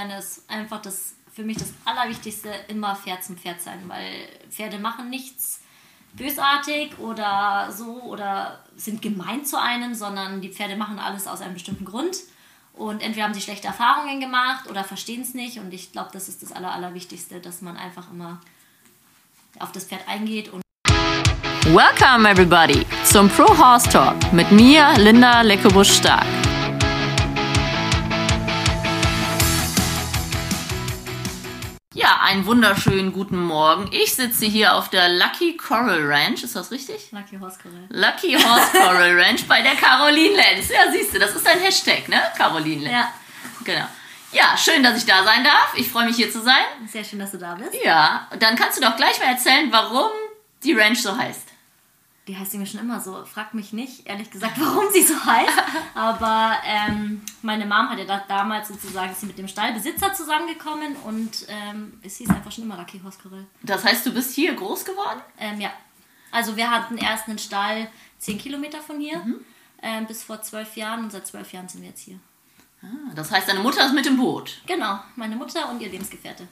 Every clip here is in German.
gerne ist einfach das für mich das Allerwichtigste immer fair zum Pferd sein, weil Pferde machen nichts bösartig oder so oder sind gemein zu einem, sondern die Pferde machen alles aus einem bestimmten Grund. Und entweder haben sie schlechte Erfahrungen gemacht oder verstehen es nicht. Und ich glaube, das ist das Aller, Allerwichtigste, dass man einfach immer auf das Pferd eingeht und Welcome everybody zum Pro Horse Talk mit mir, Linda Leckebusch-Stark. Einen wunderschönen guten Morgen. Ich sitze hier auf der Lucky Coral Ranch. Ist das richtig? Lucky Horse Coral. Lucky Horse Coral Ranch bei der Caroline Lenz. Ja, siehst du, das ist ein Hashtag, ne? Caroline Lenz. Ja, Genau. Ja, schön, dass ich da sein darf. Ich freue mich hier zu sein. sehr schön, dass du da bist. Ja, dann kannst du doch gleich mal erzählen, warum die Ranch so heißt. Die heißt irgendwie schon immer so. Frag mich nicht, ehrlich gesagt, warum sie so heißt. Aber ähm, meine Mom hat ja da, damals sozusagen ist sie mit dem Stallbesitzer zusammengekommen und ähm, es hieß einfach schon immer Lucky Horse Coral. Das heißt, du bist hier groß geworden? Ähm, ja. Also wir hatten erst einen Stall 10 Kilometer von hier ähm, bis vor zwölf Jahren und seit zwölf Jahren sind wir jetzt hier. Ah, Das heißt, deine Mutter ist mit im Boot. Genau, meine Mutter und ihr Lebensgefährte.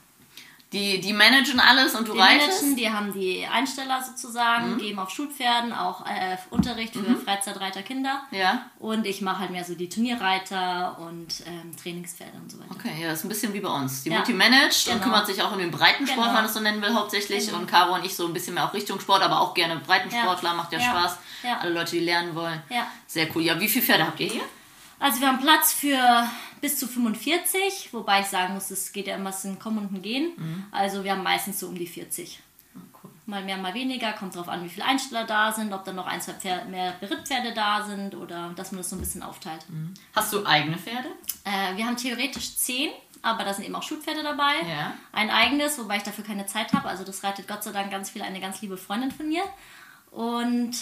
Die, die managen alles und du Die reitest? managen, die haben die Einsteller sozusagen, geben auf Schulpferden auch äh, Unterricht für Freizeitreiter Kinder. Ja. Und ich mache halt mehr so die Turnierreiter und ähm, Trainingspferde und so weiter. Okay, ja, das ist ein bisschen wie bei uns. Die Ja. Mutti managt und Genau. kümmert sich auch um den Breitensport, Genau. wenn man das so nennen will, hauptsächlich. Genau. Und Caro und ich so ein bisschen mehr auch Richtung Sport, aber auch gerne Breitensportler, Ja. macht ja, Ja. Spaß. Ja. Alle Leute, die lernen wollen. Ja. Sehr cool. Ja, wie viele Pferde habt ihr hier? Also wir haben Platz für bis zu 45, wobei ich sagen muss, es geht ja immer es sind Kommen und ein Gehen. Also wir haben meistens so um die 40. Ah, cool. Mal mehr, mal weniger, kommt drauf an, wie viele Einsteller da sind, ob dann noch ein, zwei Pferde, mehr Berittpferde da sind oder dass man das so ein bisschen aufteilt. Hast du eigene Pferde? Äh, wir haben theoretisch 10, aber da sind eben auch Schulpferde dabei. Ja. Ein eigenes, wobei ich dafür keine Zeit habe. Also das reitet Gott sei Dank ganz viel eine ganz liebe Freundin von mir. Und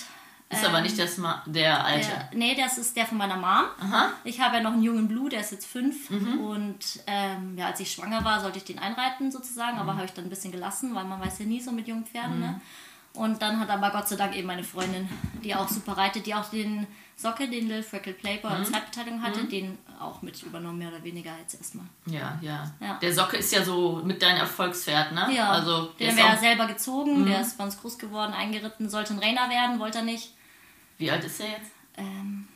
Ist aber nicht das Ma der alte. der, nee, das ist der von meiner Mom. Aha. Ich habe ja noch einen jungen Blue, der ist jetzt fünf. Mhm. Und ähm, ja, als ich schwanger war, sollte ich den einreiten sozusagen, Mhm. aber habe ich dann ein bisschen gelassen, weil man weiß ja nie so mit jungen Pferden. Ne? Und dann hat aber Gott sei Dank eben meine Freundin, die auch super reitet, die auch den Socke, den Little Freckle Playboy Mhm. als Zeitbeteiligung hatte, den auch mit übernommen, mehr oder weniger jetzt erstmal. Ja, ja, Ja. Der Socke ist ja so mit deinem Erfolgspferd, ne? Ja, Also, der den ist haben wir ja selber gezogen, Mhm. der ist bei uns groß geworden, eingeritten, sollte ein Rainer werden, wollte er nicht. Wie alt ist der jetzt? Ähm,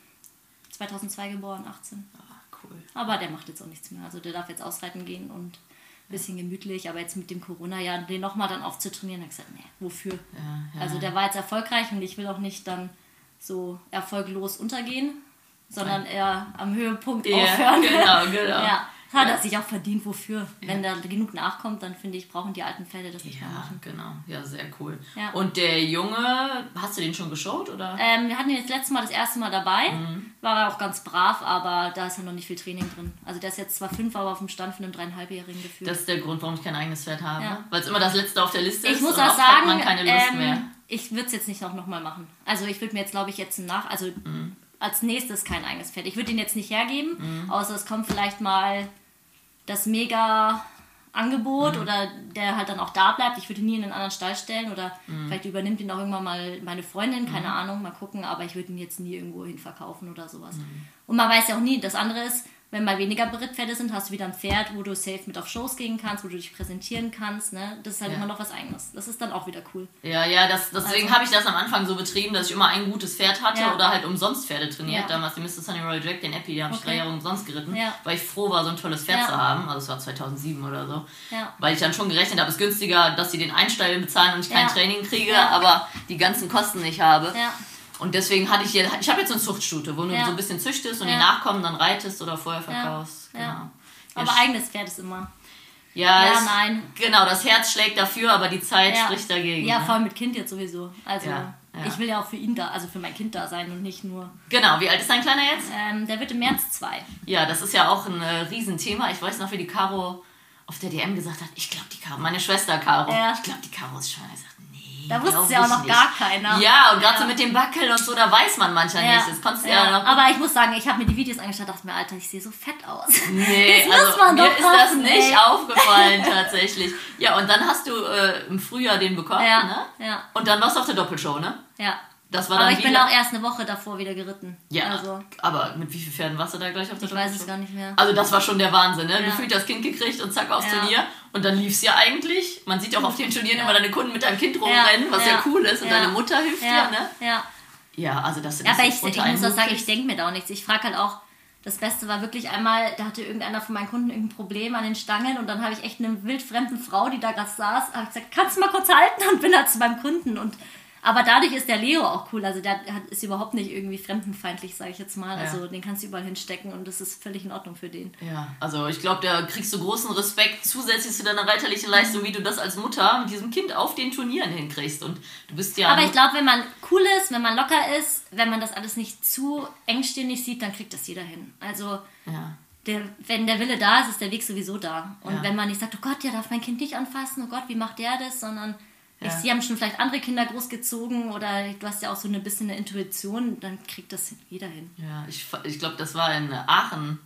2002 geboren, 18. Ah, cool. Aber der macht jetzt auch nichts mehr. Also der darf jetzt ausreiten gehen und ein bisschen gemütlich. Aber jetzt mit dem Corona-Jahr, den nochmal dann aufzutrainieren, habe ich gesagt, nee, wofür? Ja, ja. Also der war jetzt erfolgreich und ich will auch nicht dann so erfolglos untergehen, sondern eher am Höhepunkt Ja, aufhören. genau, genau. ja, hat er sich auch verdient, wofür. Wenn da genug nachkommt, dann finde ich, brauchen die alten Pferde das nicht mehr Ja, machen. genau. Ja, sehr cool. Und der Junge, hast du den schon geschaut oder? Ähm, wir hatten ihn jetzt letztes Mal das erste Mal dabei. Mhm. War er auch ganz brav, aber da ist ja noch nicht viel Training drin. Also der ist jetzt zwar fünf, aber auf dem Stand von einem dreieinhalbjährigen gefühlt. Das ist der Grund, warum ich kein eigenes Pferd habe. Weil es immer das letzte auf der Liste ich ist. muss und auch oft hat sagen, man keine Lust ähm, mehr. ich würde es jetzt nicht noch, noch mal machen. Also ich würde mir jetzt, glaube ich, jetzt nach, also Mhm. als nächstes kein eigenes Pferd. Ich würde ihn jetzt nicht hergeben, Mhm. außer es kommt vielleicht mal das mega Angebot Mhm. oder der halt dann auch da bleibt. Ich würde ihn nie in einen anderen Stall stellen oder Mhm. vielleicht übernimmt ihn auch irgendwann mal meine Freundin, keine Ahnung, mal gucken, aber ich würde ihn jetzt nie irgendwo hin verkaufen oder sowas. Mhm. Und man weiß ja auch nie, das andere ist, wenn mal weniger Berittpferde sind, hast du wieder ein Pferd, wo du safe mit auf Shows gehen kannst, wo du dich präsentieren kannst. Ne? Das ist halt Ja. immer noch was eigenes. Das ist dann auch wieder cool. Ja, ja, das, deswegen Also- habe ich das am Anfang so betrieben, dass ich immer ein gutes Pferd hatte Ja. oder halt umsonst Pferde trainiert. Ja. Damals den Mr. Sunny Royal Jack, den Epi, den habe ich Okay. drei Jahre umsonst geritten, Ja. weil ich froh war, so ein tolles Pferd zu haben. Also es war 2007 oder so. Weil ich dann schon gerechnet habe, es ist günstiger, dass sie den Einsteigen bezahlen und ich kein. Training kriege, aber die ganzen Kosten nicht habe. Ja, Und deswegen hatte ich hier, ich habe jetzt so eine Zuchtstute, wo du Ja. so ein bisschen züchtest und die Nachkommen dann reitest oder vorher verkaufst. ja. Genau. Aber eigenes Pferd ist immer. ja, Ja, es- nein. Genau, das Herz schlägt dafür, aber die Zeit Ja. spricht dagegen. Ja, ne? vor allem mit Kind jetzt sowieso. Also Ja, ich will ja auch für ihn da, also für mein Kind da sein und nicht nur. Genau, wie alt ist dein Kleiner jetzt? Ähm, der wird im März zwei. Ja, das ist ja auch ein äh, Riesenthema. Ich weiß noch, wie die Caro auf der DM gesagt hat, ich glaube die Caro, meine Schwester Caro, Ja. ich glaube die Caro ist schwanger. Da wusste es ja auch noch nicht. gar keiner. Ja, und gerade Ja. so mit dem Backel und so, da weiß man manchmal Ja, nicht. Das konntest ja, ja. noch... Aber ich muss sagen, ich habe mir die Videos angeschaut und dachte mir, Alter, ich sehe so fett aus. Nee, Das muss also man mir doch ist das nicht ey. aufgefallen tatsächlich. Ja, und dann hast du äh, im Frühjahr den bekommen, Ja, ne? ja, Und dann warst du auf der Doppelshow, ne? ja. Das war Aber ich bin auch erst eine Woche davor wieder geritten. Ja, Also, aber mit wie vielen Pferden warst du da gleich auf der ich weiß es gar nicht mehr. Also das war schon der Wahnsinn, ne? Ja. Gefühlt das Kind gekriegt und zack aufs Ja. Turnier. Und dann lief es ja eigentlich. Man sieht ja auch auf den Turnieren Ja. immer deine Kunden mit deinem Kind rumrennen, was ja, cool ist. Und deine Mutter hilft dir, ne? Ja. Ja, also das, das Ja, aber ich, ich muss auch sagen, ich denke mir da auch nichts. Ich frage halt auch, das Beste war wirklich einmal, da hatte irgendeiner von meinen Kunden irgendein Problem an den Stangen und dann habe ich echt eine wildfremden Frau, die da gerade saß, habe ich gesagt, kannst du mal kurz halten und bin halt zu meinem Kunden und aber dadurch ist der Leo auch cool. Also der hat, ist überhaupt nicht irgendwie fremdenfeindlich, sage ich jetzt mal. Ja. Also den kannst du überall hinstecken und das ist völlig in Ordnung für den. Ja, also ich glaube, da kriegst du großen Respekt zusätzlich zu deiner reiterlichen Leistung, wie du das als Mutter mit diesem Kind auf den Turnieren hinkriegst. Und du bist ja. Aber ich glaube, wenn man cool ist, wenn man locker ist, wenn man das alles nicht zu engstirnig sieht, dann kriegt das jeder hin. Also ja. der, wenn der Wille da ist, ist der Weg sowieso da. Und Ja. wenn man nicht sagt, oh Gott, der darf mein Kind nicht anfassen, oh Gott, wie macht der das, sondern ich, Ja. sie haben schon vielleicht andere Kinder großgezogen oder du hast ja auch so ein bisschen eine Intuition, dann kriegt das jeder hin. Ja, ich, ich glaube, das war in Aachen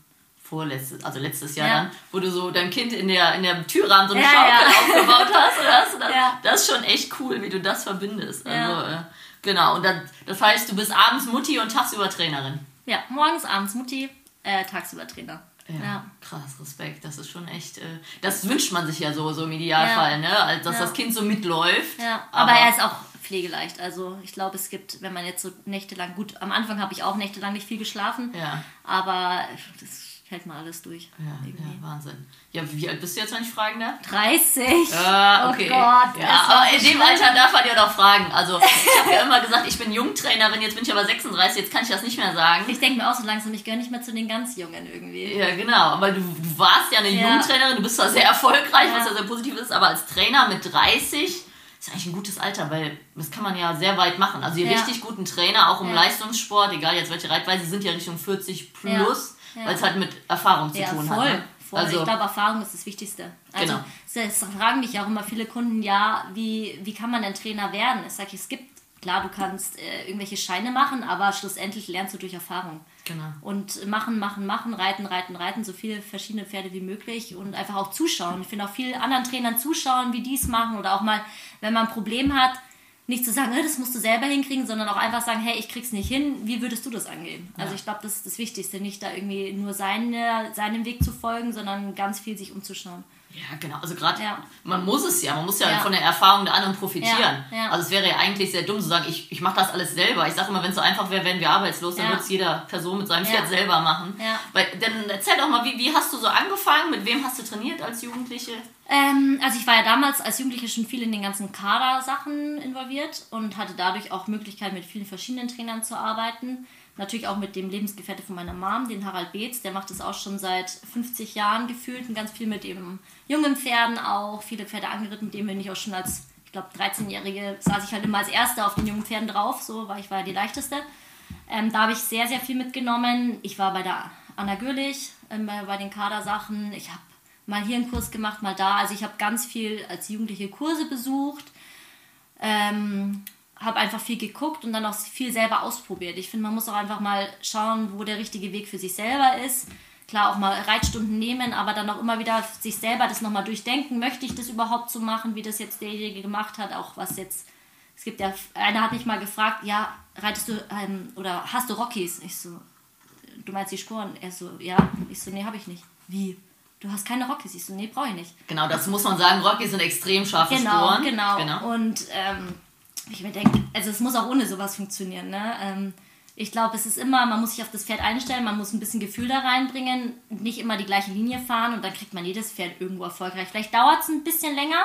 vorletztes, also letztes Jahr Ja. dann, wo du so dein Kind in der, in der Türrahmen so eine Ja, Schaukel ja. aufgebaut hast. Oder hast das, Ja. das ist schon echt cool, wie du das verbindest. Also, äh, genau, und dann, das heißt, du bist abends Mutti und tagsüber Trainerin. Ja, morgens, abends Mutti, äh, tagsüber Trainer. Ja, Ja. krass, Respekt. Das ist schon echt, äh, das wünscht man sich ja so, so im Idealfall, Ja. ne? Als, dass Ja. das Kind so mitläuft. Ja, aber, er ist auch pflegeleicht. Also ich glaube, es gibt, wenn man jetzt so nächtelang, gut, am Anfang habe ich auch nächtelang nicht viel geschlafen, Ja, aber das hält mal alles durch. ja, ja, Wahnsinn. Ja, wie alt bist du jetzt, wenn ich fragen darf? 30. Ah, okay. Oh Gott. ja, aber in dem. Alter darf man ja doch fragen. Also, ich habe ja immer gesagt, ich bin Jungtrainerin, jetzt bin ich aber 36, jetzt kann ich das nicht mehr sagen. Ich denke mir auch so langsam, ich gehöre nicht mehr zu den ganz Jungen irgendwie. Ja, genau. Aber du, du warst ja eine Ja. Jungtrainerin, du bist zwar sehr erfolgreich, was ja sehr positiv ist, aber als Trainer mit 30 ist eigentlich ein gutes Alter, weil das kann man ja sehr weit machen. Also die Ja. richtig guten Trainer, auch im Ja. Leistungssport, egal jetzt welche Reitweise, sind ja Richtung 40 plus, Ja. Weil es halt mit Erfahrung zu tun voll. hat. Ne? voll. Also, ich glaube, Erfahrung ist das Wichtigste. Also, Genau. es es fragen mich ja auch immer viele Kunden, ja, wie, wie kann man denn Trainer werden? Ich sage, es gibt, klar, du kannst äh, irgendwelche Scheine machen, aber schlussendlich lernst du durch Erfahrung. genau. Und machen, machen, machen, reiten, reiten, reiten, so viele verschiedene Pferde wie möglich und einfach auch zuschauen. Ich finde auch vielen anderen Trainern zuschauen, wie die es machen oder auch mal, wenn man ein Problem hat, nicht zu sagen, "Äh, das musst du selber hinkriegen, sondern auch einfach sagen, hey, ich krieg's nicht hin, wie würdest du das angehen? Also Ja. ich glaube, das ist das Wichtigste, nicht da irgendwie nur seine, seinem Weg zu folgen, sondern ganz viel sich umzuschauen. Ja, genau. Also gerade, Ja. man muss es ja, man muss ja, Ja. von der Erfahrung der anderen profitieren. Ja. Also es wäre ja eigentlich sehr dumm zu sagen, ich, ich mache das alles selber. Ich sage immer, wenn es so einfach wäre, wären wir arbeitslos, dann würde es jeder Person mit seinem. Pferd selber machen. Ja. Weil, dann erzähl doch mal, wie, wie hast du so angefangen? Mit wem hast du trainiert als Jugendliche? Ähm, also ich war ja damals als Jugendliche schon viel in den ganzen Kader-Sachen involviert und hatte dadurch auch Möglichkeit, mit vielen verschiedenen Trainern zu arbeiten. Natürlich auch mit dem Lebensgefährte von meiner Mom, den Harald Beetz, der macht das auch schon seit 50 Jahren gefühlt und ganz viel mit eben jungen Pferden auch, viele Pferde angeritten, dem bin ich auch schon als, ich glaube, 13-Jährige saß ich halt immer als Erste auf den jungen Pferden drauf, so, weil ich war ja die leichteste. Ähm, da habe ich sehr, sehr viel mitgenommen. Ich war bei der Anna Gürlich, ähm, bei den Kadersachen. Ich habe mal hier einen Kurs gemacht, mal da. Also ich habe ganz viel als Jugendliche Kurse besucht. Ähm, habe einfach viel geguckt und dann auch viel selber ausprobiert. Ich finde, man muss auch einfach mal schauen, wo der richtige Weg für sich selber ist. Klar, auch mal Reitstunden nehmen, aber dann auch immer wieder sich selber das nochmal durchdenken. Möchte ich das überhaupt so machen, wie das jetzt derjenige gemacht hat? Auch was jetzt, es gibt ja, einer hat mich mal gefragt, ja, reitest du, ähm, oder hast du Rockies? Ich so, du meinst die Sporen? Er so, ja. Ich so, nee, habe ich nicht. Wie? Du hast keine Rockies? Ich so, nee, brauche ich nicht. Genau, das muss man sagen. Rocky sind extrem scharfe Genau, Sporen. genau. Und ähm, ich mir denke, also es muss auch ohne sowas funktionieren. Ne? Ähm, ich glaube, es ist immer, man muss sich auf das Pferd einstellen, man muss ein bisschen Gefühl da reinbringen, nicht immer die gleiche Linie fahren und dann kriegt man jedes Pferd irgendwo erfolgreich. Vielleicht dauert es ein bisschen länger,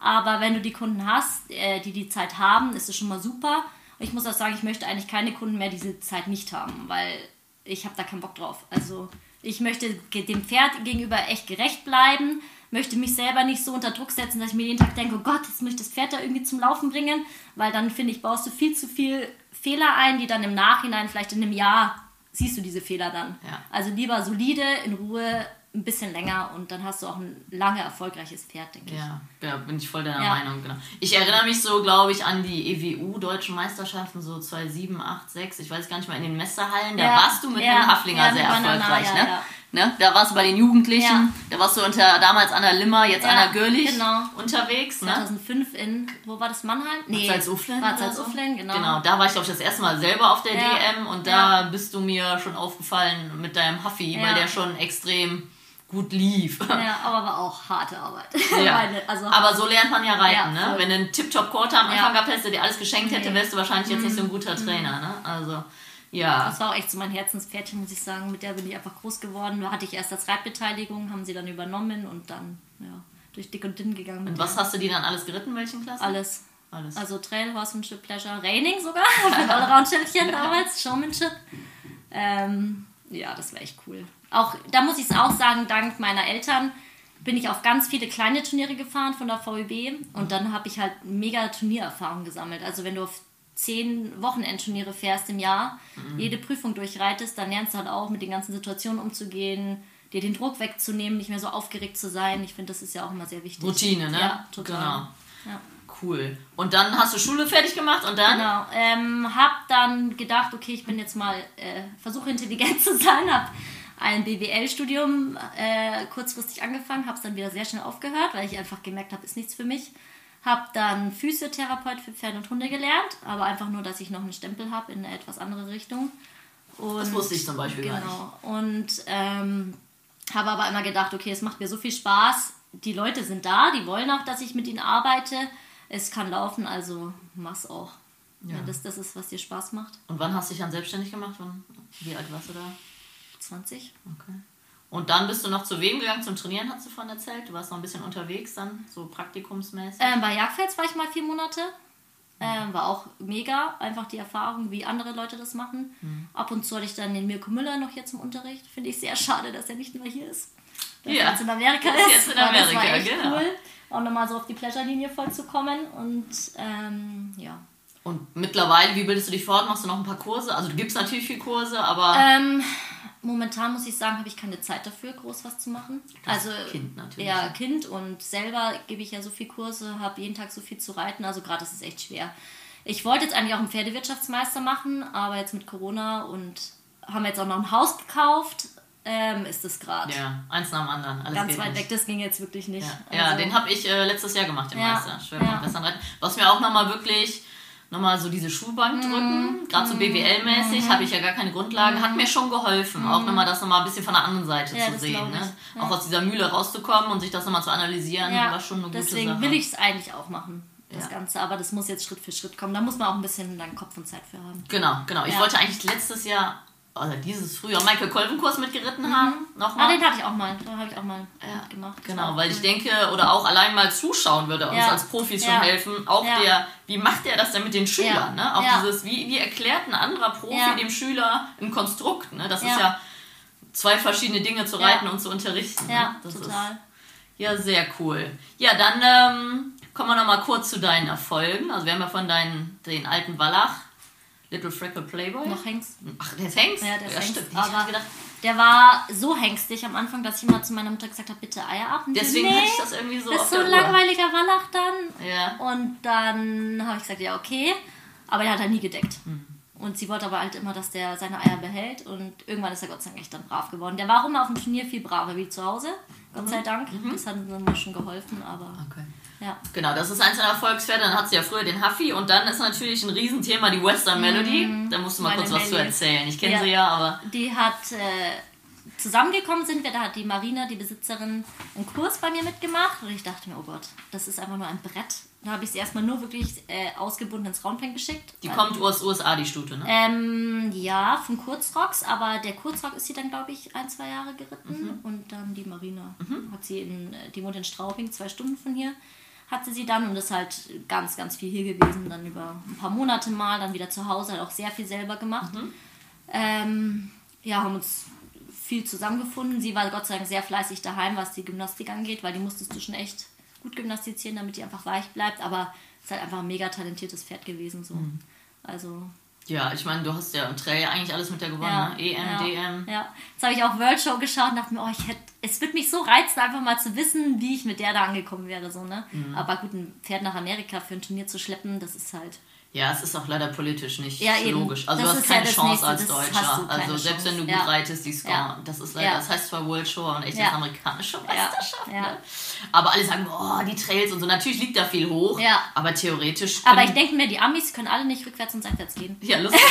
aber wenn du die Kunden hast, äh, die die Zeit haben, ist es schon mal super. Und ich muss auch sagen, ich möchte eigentlich keine Kunden mehr diese Zeit nicht haben, weil ich habe da keinen Bock drauf. Also ich möchte dem Pferd gegenüber echt gerecht bleiben, möchte mich selber nicht so unter Druck setzen, dass ich mir jeden Tag denke, oh Gott, jetzt muss ich das Pferd da irgendwie zum Laufen bringen, weil dann finde ich, baust du viel zu viel Fehler ein, die dann im Nachhinein, vielleicht in einem Jahr, siehst du diese Fehler dann. Ja. Also lieber solide, in Ruhe, ein bisschen länger und dann hast du auch ein lange erfolgreiches Pferd, denke ich. Ja, ja, bin ich voll deiner Ja. Meinung, genau. Ich erinnere mich so, glaube ich, an die EWU-Deutschen Meisterschaften, so 2007, 8, 6, ich weiß gar nicht mehr, in den Messerhallen, da Ja, warst du mit ja, einem Haflinger sehr erfolgreich, ja, ne? Ne? Da warst du bei den Jugendlichen, Ja. da warst du unter damals Anna Limmer, jetzt Ja, Anna Görlich genau. unterwegs. Ne? 2005 in, wo war das, Mannheim? Nee, Salzuflen War Salzuflen, genau. Genau, da war ich glaube ich das erste Mal selber auf der Ja. DM und da bist du mir schon aufgefallen mit deinem Huffy, weil der schon extrem gut lief. Ja, aber war auch harte Arbeit. Ja. Also, Aber so lernt man ja reiten, Ja, ne? Wenn du einen Tip-Top-Quarter am Anfang Ja. gehabt hättest, der dir alles geschenkt hätte. Mhm. wärst du wahrscheinlich jetzt nicht so ein guter Trainer, ne? Also, ja. das war auch echt so mein Herzenspferdchen, muss ich sagen. Mit der bin ich einfach groß geworden. Da hatte ich erst als Reitbeteiligung, haben sie dann übernommen und dann ja, durch dick und dünn gegangen. Und was der. hast du die dann alles geritten, welchen Klassen? Alles. Alles. Also Trail, Horsemanship, Pleasure, Reining sogar. Ein Allround-Schildchen damals, Showmanship. Ähm, ja, das war echt cool. Auch, da muss ich es auch sagen, dank meiner Eltern bin ich auf ganz viele kleine Turniere gefahren von der VEB und dann habe ich halt mega Turniererfahrung gesammelt. Also wenn du auf zehn Wochenendturniere fährst im Jahr, jede Prüfung durchreitest, dann lernst du halt auch mit den ganzen Situationen umzugehen, dir den Druck wegzunehmen, nicht mehr so aufgeregt zu sein. Ich finde, das ist ja auch immer sehr wichtig. Routine, ne? Ja, total. Genau. Ja. Cool. Und dann hast du Schule fertig gemacht und dann? Genau. Ähm, hab dann gedacht, okay, ich bin jetzt mal, äh, versuche intelligent zu sein, hab ein BWL-Studium äh, kurzfristig angefangen, habe es dann wieder sehr schnell aufgehört, weil ich einfach gemerkt habe, ist nichts für mich. Hab dann Physiotherapeut für Pferde und Hunde gelernt, aber einfach nur, dass ich noch einen Stempel habe in eine etwas andere Richtung. Und, Das wusste ich zum Beispiel gar genau. Und ähm, habe aber immer gedacht, okay, es macht mir so viel Spaß. Die Leute sind da, die wollen auch, dass ich mit ihnen arbeite. Es kann laufen, also mach's auch. Ja. Wenn das das ist, was dir Spaß macht. Und wann hast du dich dann selbstständig gemacht? Wann, wie alt warst du da? 20. Okay. Und dann bist du noch zu wem gegangen zum Trainieren, hast du vorhin erzählt? Du warst noch ein bisschen unterwegs dann, so praktikumsmäßig. Ähm, bei Jagdfels war ich mal vier Monate. Ähm, war auch mega, einfach die Erfahrung, wie andere Leute das machen. Mhm. Ab und zu hatte ich dann den Mirko Müller noch hier zum Unterricht. Finde ich sehr schade, dass er nicht mehr hier ist. Dass Ja. er jetzt in Amerika Ist jetzt in weil das war Amerika, echt genau. cool. Auch nochmal so auf die Pleasure-Linie voll zu kommen. Und ähm, ja. Und mittlerweile, wie bildest du dich fort? Machst du noch ein paar Kurse? Also du gibst natürlich viel Kurse, aber Ähm, momentan muss ich sagen, habe ich keine Zeit dafür, groß was zu machen. Das also Kind natürlich, Ja? Kind und selber gebe ich ja so viel Kurse, habe jeden Tag so viel zu reiten. Also gerade ist es echt schwer. Ich wollte jetzt eigentlich auch einen Pferdewirtschaftsmeister machen, aber jetzt mit Corona und haben jetzt auch noch ein Haus gekauft, ähm, ist es gerade ja, eins nach dem anderen. Alles ganz weit nicht. weg. Das ging jetzt wirklich nicht. Ja, ja Also, den habe ich äh, letztes Jahr gemacht, den Ja, Meister. Schwimmen ja. und Western reiten. Was mir auch nochmal wirklich nochmal so diese Mhm. Schulbank drücken, gerade so BWL-mäßig, habe ich ja gar keine Grundlagen, hat mir schon geholfen, auch nochmal das nochmal ein bisschen von der anderen Seite Mhm. Ja, zu sehen. Ne? Ja. Auch aus dieser Mühle rauszukommen und sich das nochmal zu analysieren, ja, war schon eine gute deswegen Sache. will ich es eigentlich auch machen, das Ja. Ganze. Aber das muss jetzt Schritt für Schritt kommen. Da muss man auch ein bisschen dann Kopf und Zeit für haben. Genau, genau. Ich Ja. wollte eigentlich letztes Jahr, oder dieses Frühjahr, Michael Kolben-Kurs mitgeritten haben. Ah, Nochmal. den hatte ich auch mal. Da habe ich auch mal Ja, gemacht. Das Genau, weil cool. ich denke, oder auch allein mal zuschauen würde uns Ja. als Profis schon Ja. helfen. Auch Ja. der, wie macht der das denn mit den Schülern? Ja. Ne? Auch Ja. dieses, wie, wie erklärt ein anderer Profi Ja. dem Schüler ein Konstrukt? Ne? Das Ja. ist ja zwei verschiedene Dinge zu Ja. reiten und zu unterrichten. Ja, ne? das total. Ist, ja, sehr cool. Ja, dann ähm, kommen wir nochmal kurz zu deinen Erfolgen. Also wir haben ja von deinen, den alten Wallach, Little Freckle Playboy. Noch Hengst. Ach, der ist Hengst? Ja, der ist Hengst. stimmt. Aber gedacht, der war so hengstig am Anfang, dass ich immer zu meiner Mutter gesagt habe, bitte Eier ab. Und deswegen nee, hatte ich das irgendwie so das ist so ein langweiliger Wallach dann. Ja. Und dann habe ich gesagt, ja, okay. Aber der hat halt nie gedeckt. Mhm. Und sie wollte aber halt immer, dass der seine Eier behält. Und irgendwann ist er Gott sei Dank echt dann brav geworden. Der war auch immer auf dem Turnier viel braver wie zu Hause. Gott sei Dank. Das hat mir schon geholfen, aber Mhm. Okay. Ja. Genau, das ist eins deiner Erfolgspferde. Dann hat sie ja früher den Huffy und dann ist natürlich ein Riesenthema die Western Melody. Da musst du mal Mhm. Kurz was zu erzählen. Ich kenne Ja. sie ja, aber Die hat äh, zusammengekommen sind wir, da hat die Marina, die Besitzerin, einen Kurs bei mir mitgemacht und ich dachte mir, oh Gott, das ist einfach nur ein Brett. Da habe ich sie erstmal nur wirklich äh, ausgebunden ins Roundpen geschickt. die kommt aus USA, die Stute, ne? Ähm, ja, von Kurzrocks, aber der Kurzrock ist sie dann, glaube ich, ein, zwei Jahre geritten Mhm. und dann die Marina hat sie in, die wohnt in Straubing, zwei Stunden von hier, hatte sie dann und ist halt ganz, ganz viel hier gewesen, dann über ein paar Monate mal, dann wieder zu Hause, hat auch sehr viel selber gemacht. Mhm. Ähm, ja, haben uns viel zusammengefunden. Sie war Gott sei Dank sehr fleißig daheim, was die Gymnastik angeht, weil die musstest du schon echt gut gymnastizieren, damit die einfach weich bleibt, aber ist halt einfach ein mega talentiertes Pferd gewesen, so. Mhm. Also, Ja, ich meine, du hast ja im Trail eigentlich alles mit der gewonnen, ja, ne? EM, ja, DM. Ja, jetzt habe ich auch World Show geschaut und dachte mir, oh, ich hätte, es würde mich so reizen, einfach mal zu wissen, wie ich mit der da angekommen wäre, so, ne? Mhm. Aber gut, ein Pferd nach Amerika für ein Turnier zu schleppen, das ist halt, Ja, es ist auch leider politisch nicht Ja, logisch. Also Das du hast ja keine das Chance Nächste, als Deutscher. Also selbst wenn du Chance. gut Ja. reitest, die Score, Ja. das ist leider, Ja. das heißt zwar World Show und echt Ja. das amerikanische Meisterschaft. Ja. Ne? Aber alle sagen, oh, die Trails und so. Natürlich liegt da viel hoch, Ja. aber theoretisch. Aber ich denke mir, die Amis können alle nicht rückwärts und seitwärts gehen. Ja, lustig.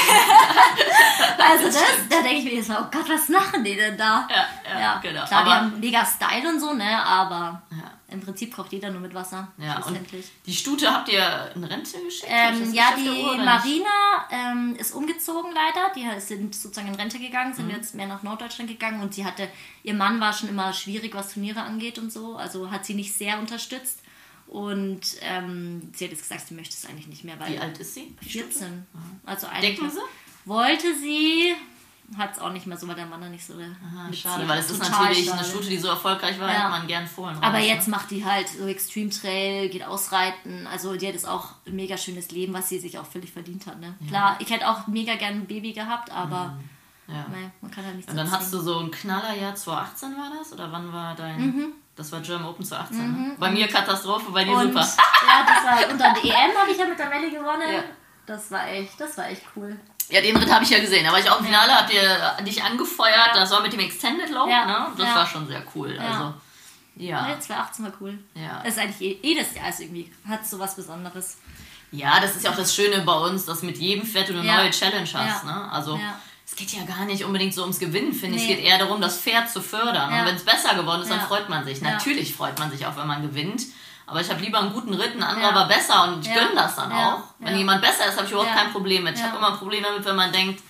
Also das, da denke ich mir jetzt mal, oh Gott, was machen die denn da? ja, ja, genau. Klar, die aber, haben mega Style und so, ne? Aber Ja. Im Prinzip kocht jeder nur mit Wasser. ja, und die Stute habt ihr in Rente geschickt? Ähm, ja, die? Marina ähm, ist umgezogen leider. Die sind sozusagen in Rente gegangen, Mhm. sind jetzt mehr nach Norddeutschland gegangen und sie hatte, ihr Mann war schon immer schwierig, was Turniere angeht und so. Also hat sie nicht sehr unterstützt. Und ähm, sie hat jetzt gesagt, sie möchte es eigentlich nicht mehr, weil Wie alt ist sie? die Stute? 14. Also eigentlich Decken sie? wollte sie, hat es auch nicht mehr so, weil der Mann da nicht so der Ah, mitzieht. schade, weil es ist natürlich eine schade. Stute, die so erfolgreich war, Ja. hätte man gern vorhin raus, Aber ne? jetzt macht die halt so Extreme Trail, geht ausreiten. Also die hat jetzt auch ein mega schönes Leben, was sie sich auch völlig verdient hat. Ne? Klar, ich hätte auch mega gern ein Baby gehabt, aber Ja. naja, man kann halt nichts Und dann hast du so ein Knallerjahr 2018 war das? Oder wann war dein. Das war German Open 2018. Ne? Bei mir Katastrophe, bei dir Mhm. Und super. ja, das war, und dann die EM habe ich ja mit der Melli gewonnen. Ja. Das war echt, das war echt cool. Ja, den Ritt habe ich ja gesehen. Da war ich auch im Finale, habt ihr dich angefeuert. Das war mit dem Extended Low, Ja. ne? Das Ja. war schon sehr cool. Also, Ja, ja. 2018 war cool. Ja. Das ist eigentlich eh- jedes Jahr ist irgendwie, hat so was Besonderes. Ja, das ist ja auch das Schöne bei uns, dass mit jedem Pferd du eine Ja. neue Challenge hast. Ja. Ne? Also, es geht ja gar nicht unbedingt so ums Gewinnen, finde ich. Nee. Es geht eher darum, das Pferd zu fördern. Und wenn es besser geworden ist, dann freut man sich. Natürlich freut man sich auch, wenn man gewinnt. Aber ich habe lieber einen guten Ritt, ein anderer Ja. war besser und ich Ja. gönne das dann Ja. auch. Wenn jemand besser ist, habe ich überhaupt kein Problem mit. Ich habe immer ein Problem damit, wenn man denkt,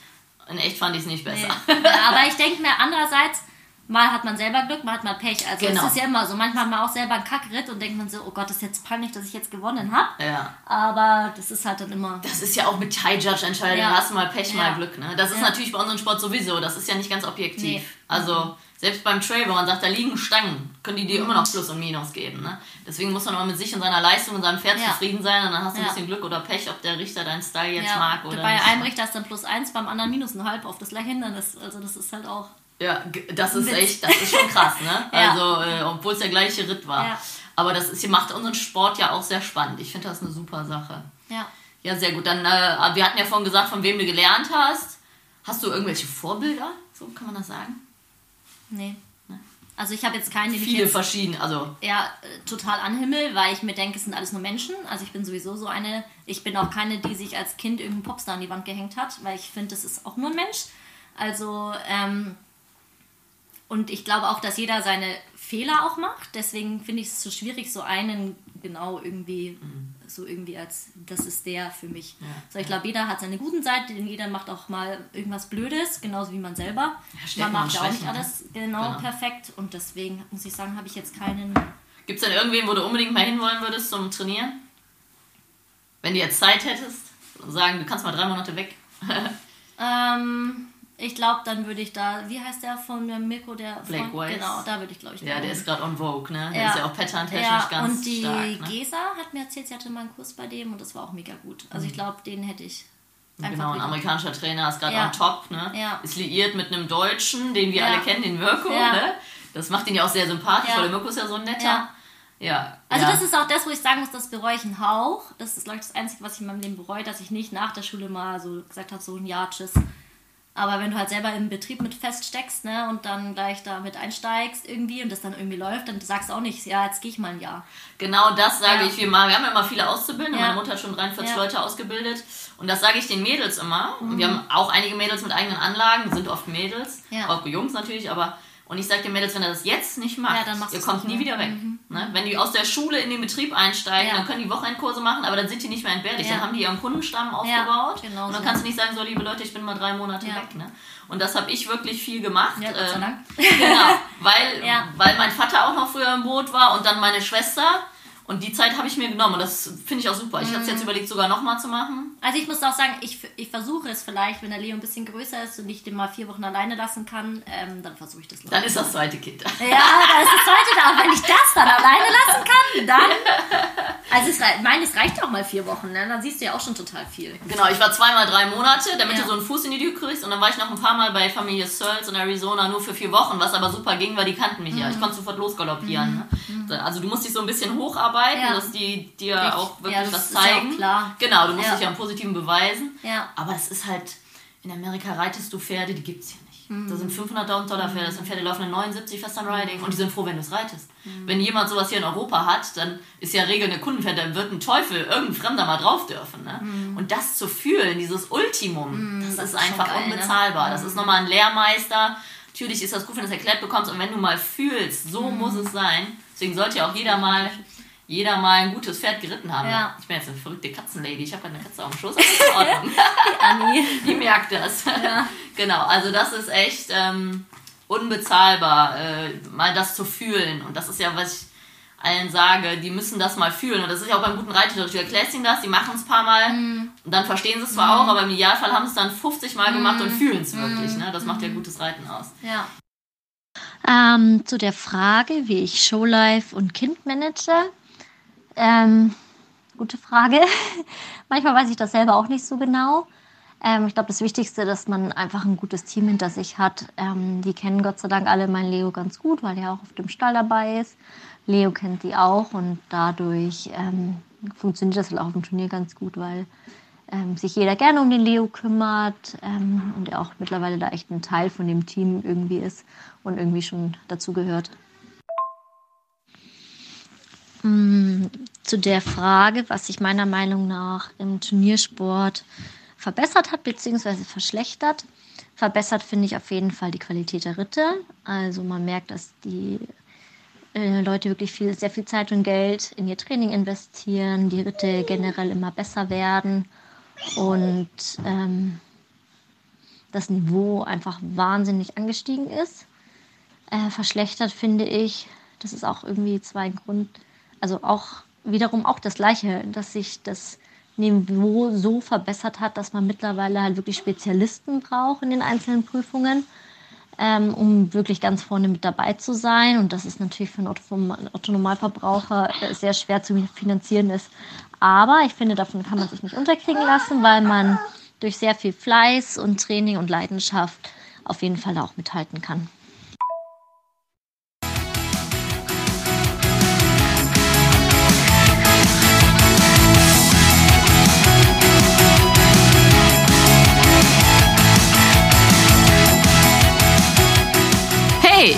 in echt fand ich es nicht besser. Nee. Aber ich denke mir andererseits, mal hat man selber Glück, mal hat man Pech. Also Genau. es ist ja immer so. Manchmal hat man auch selber einen Kackritt und denkt man so, oh Gott, das ist jetzt peinlich, dass ich jetzt gewonnen habe. Ja. Aber das ist halt dann immer. Das ist ja auch mit High Judge entscheidend. Ja. Hast du mal Pech, mal Ja. Glück. Ne? Das ist natürlich bei unserem Sport sowieso. Das ist ja nicht ganz objektiv. Nee. Also selbst beim Trail, wo man sagt, da liegen Stangen, können die Mhm. dir immer noch Plus und Minus geben. Ne? Deswegen muss man immer mit sich und seiner Leistung und seinem Pferd Ja. zufrieden sein. Und dann hast du ein bisschen Glück oder Pech, ob der Richter deinen Style jetzt mag oder bei nicht. einem Richter ist dann plus eins, beim anderen minus ein halb auf das gleiche Hindernis. Also das ist halt auch. Ja, das ist Witz. echt, das ist schon krass, ne? Ja. Also, äh, obwohl es der gleiche Ritt war. Aber das ist, macht unseren Sport ja auch sehr spannend. Ich finde das eine super Sache. Ja. Ja, sehr gut. Dann, äh, wir hatten ja vorhin gesagt, von wem du gelernt hast. Hast du irgendwelche Vorbilder? So kann man das sagen? Nee. Also ich habe jetzt keinen, den ich Viele jetzt verschiedene, also ja, äh, total anhimmel, weil ich mir denke, es sind alles nur Menschen. Also ich bin sowieso so eine, ich bin auch keine, die sich als Kind irgendeinen Popstar an die Wand gehängt hat, weil ich finde, das ist auch nur ein Mensch. Also, ähm, und ich glaube auch, dass jeder seine Fehler auch macht. Deswegen finde ich es so schwierig, so einen genau irgendwie, so irgendwie als, das ist der für mich. Ja. So, ich glaube, jeder hat seine guten Seiten, denn jeder macht auch mal irgendwas Blödes, genauso wie man selber. Ja, man macht ja auch nicht Schwächen, ne? alles genau, Genau. perfekt und deswegen muss ich sagen, habe ich jetzt keinen. gibt es denn irgendwen, wo du unbedingt mal hinwollen würdest zum Trainieren? Wenn du jetzt Zeit hättest und sagen, du kannst mal drei Monate weg. Ähm, ich glaube, dann würde ich da, wie heißt der von Mirko, der Blake Weiss. Genau, da würde ich glaube ich. Ja, der ist gerade on Vogue, ne? Der Ja. ist ja auch pattern-technisch ja, ganz und die stark. Ne? Gesa hat mir erzählt, sie hatte mal einen Kurs bei dem und das war auch mega gut. Also ich glaube, den hätte ich Genau, ein amerikanischer Trainer ist gerade Ja. on top, ne? Ja. Ist liiert mit einem Deutschen, den wir Ja. alle kennen, den Mirko, Ja. ne? Das macht ihn ja auch sehr sympathisch, weil der Mirko ist ja so ein netter. Ja. Also das ist auch das, wo ich sagen muss, das bereue ich einen Hauch. Das ist, glaube ich, das Einzige, was ich in meinem Leben bereue, dass ich nicht nach der Schule mal so gesagt habe, so ein Jahr, tschüss. Aber wenn du halt selber im Betrieb mit feststeckst, ne, und dann gleich damit einsteigst irgendwie und das dann irgendwie läuft, dann sagst du auch nicht, ja, jetzt gehe ich mal ein Jahr. Genau das sage Ja. ich immer. Wir haben ja immer viele Auszubildende. Ja. Meine Mutter hat schon 43 Ja. Leute ausgebildet. Und das sage ich den Mädels immer. Und wir Mhm. haben auch einige Mädels mit eigenen Anlagen, sind oft Mädels, Ja. auch Jungs natürlich, aber und ich sage den Mädels, wenn ihr das jetzt nicht macht, Ja, ihr kommt nie wieder weg. Ne? Wenn die aus der Schule in den Betrieb einsteigen, Ja. dann können die Wochenendkurse machen, aber dann sind die nicht mehr entbehrlich. Ja. Dann haben die ihren Kundenstamm aufgebaut. genau und dann so. kannst du nicht sagen, so liebe Leute, ich bin mal drei Monate weg. Ne? Und das habe ich wirklich viel gemacht. Ja, Gott sei Ähm, Dank. Genau, weil, weil mein Vater auch noch früher im Boot war und dann meine Schwester. Und die Zeit habe ich mir genommen und das finde ich auch super. Ich habe es Mhm. jetzt überlegt, sogar nochmal zu machen. Also ich muss auch sagen, ich, ich versuche es vielleicht, wenn der Leo ein bisschen größer ist und ich den mal vier Wochen alleine lassen kann, ähm, dann versuche ich das noch. Dann ist das zweite Kind. Ja, da ist das zweite da. Wenn ich das dann alleine lassen kann, dann. Also es, meine, es reicht auch mal vier Wochen, ne? Dann siehst du ja auch schon total viel. Genau, ich war zweimal drei Monate, damit Ja. du so einen Fuß in die Tür kriegst. Und dann war ich noch ein paar Mal bei Familie Searles in Arizona nur für vier Wochen, was aber super ging, weil die kannten mich ja. Ich konnte sofort losgaloppieren. Ne? Also du musst dich so ein bisschen hocharbeiten. Arbeiten, Ja. dass die dir Richtig. auch wirklich Ja, das was ist ja zeigen. klar. Genau, du musst dich ja im Positiven beweisen. Ja. Aber es ist halt, in Amerika reitest du Pferde, die gibt's hier nicht. Mhm. Da sind 500.000 Dollar Pferde, das sind Pferde, die laufen in 79 Fest am Riding und die sind froh, wenn du es reitest. Mhm. Wenn jemand sowas hier in Europa hat, dann ist ja Regel eine Kundenpferd, dann wird ein Teufel, irgendein Fremder mal drauf dürfen. Ne? Und das zu fühlen, dieses Ultimum, das, Mhm. das ist ist einfach geil, ne? unbezahlbar. Das ist nochmal ein Lehrmeister. Natürlich ist das gut, wenn du es erklärt bekommst und wenn du mal fühlst, so Mhm. muss es sein. Deswegen sollte ja auch jeder mal, jeder mal ein gutes Pferd geritten haben. Ja. Ich bin jetzt eine verrückte Katzenlady. Ich habe eine Katze auf dem Schoß, aber ist in Ordnung. Anni. Die merkt das. genau, also das ist echt ähm, unbezahlbar, äh, mal das zu fühlen. Und das ist ja, was ich allen sage, die müssen das mal fühlen. Und das ist ja auch beim guten Reiterunterricht. Du erklärst ihnen das, die machen es ein paar Mal und dann verstehen sie es zwar auch, aber im Idealfall haben sie es dann 50 Mal gemacht und fühlen es wirklich. Ne? Das macht ja gutes Reiten aus. Ja. Ähm, zu der Frage, wie ich Showlife und Kind manage. Ähm, gute Frage. Manchmal weiß ich das selber auch nicht so genau. Ähm, ich glaube, das Wichtigste, dass man einfach ein gutes Team hinter sich hat. Ähm, die kennen Gott sei Dank alle mein Leo ganz gut, weil er auch auf dem Stall dabei ist. Leo kennt die auch und dadurch ähm, funktioniert das auch auf dem Turnier ganz gut, weil ähm, sich jeder gerne um den Leo kümmert ähm, und er auch mittlerweile da echt ein Teil von dem Team irgendwie ist und irgendwie schon dazu gehört. Mm, Zu der Frage, was sich meiner Meinung nach im Turniersport verbessert hat bzw. verschlechtert. Verbessert finde ich auf jeden Fall die Qualität der Ritte. Also man merkt, dass die äh, Leute wirklich viel, sehr viel Zeit und Geld in ihr Training investieren, die Ritte generell immer besser werden und ähm, das Niveau einfach wahnsinnig angestiegen ist. Äh, verschlechtert finde ich, das ist auch irgendwie zwar ein Grund, also auch wiederum auch das Gleiche, dass sich das Niveau so verbessert hat, dass man mittlerweile halt wirklich Spezialisten braucht in den einzelnen Prüfungen, ähm, um wirklich ganz vorne mit dabei zu sein. Und das ist natürlich für einen Otto-Normalverbraucher äh, sehr schwer zu finanzieren ist. Aber ich finde, davon kann man sich nicht unterkriegen lassen, weil man durch sehr viel Fleiß und Training und Leidenschaft auf jeden Fall auch mithalten kann.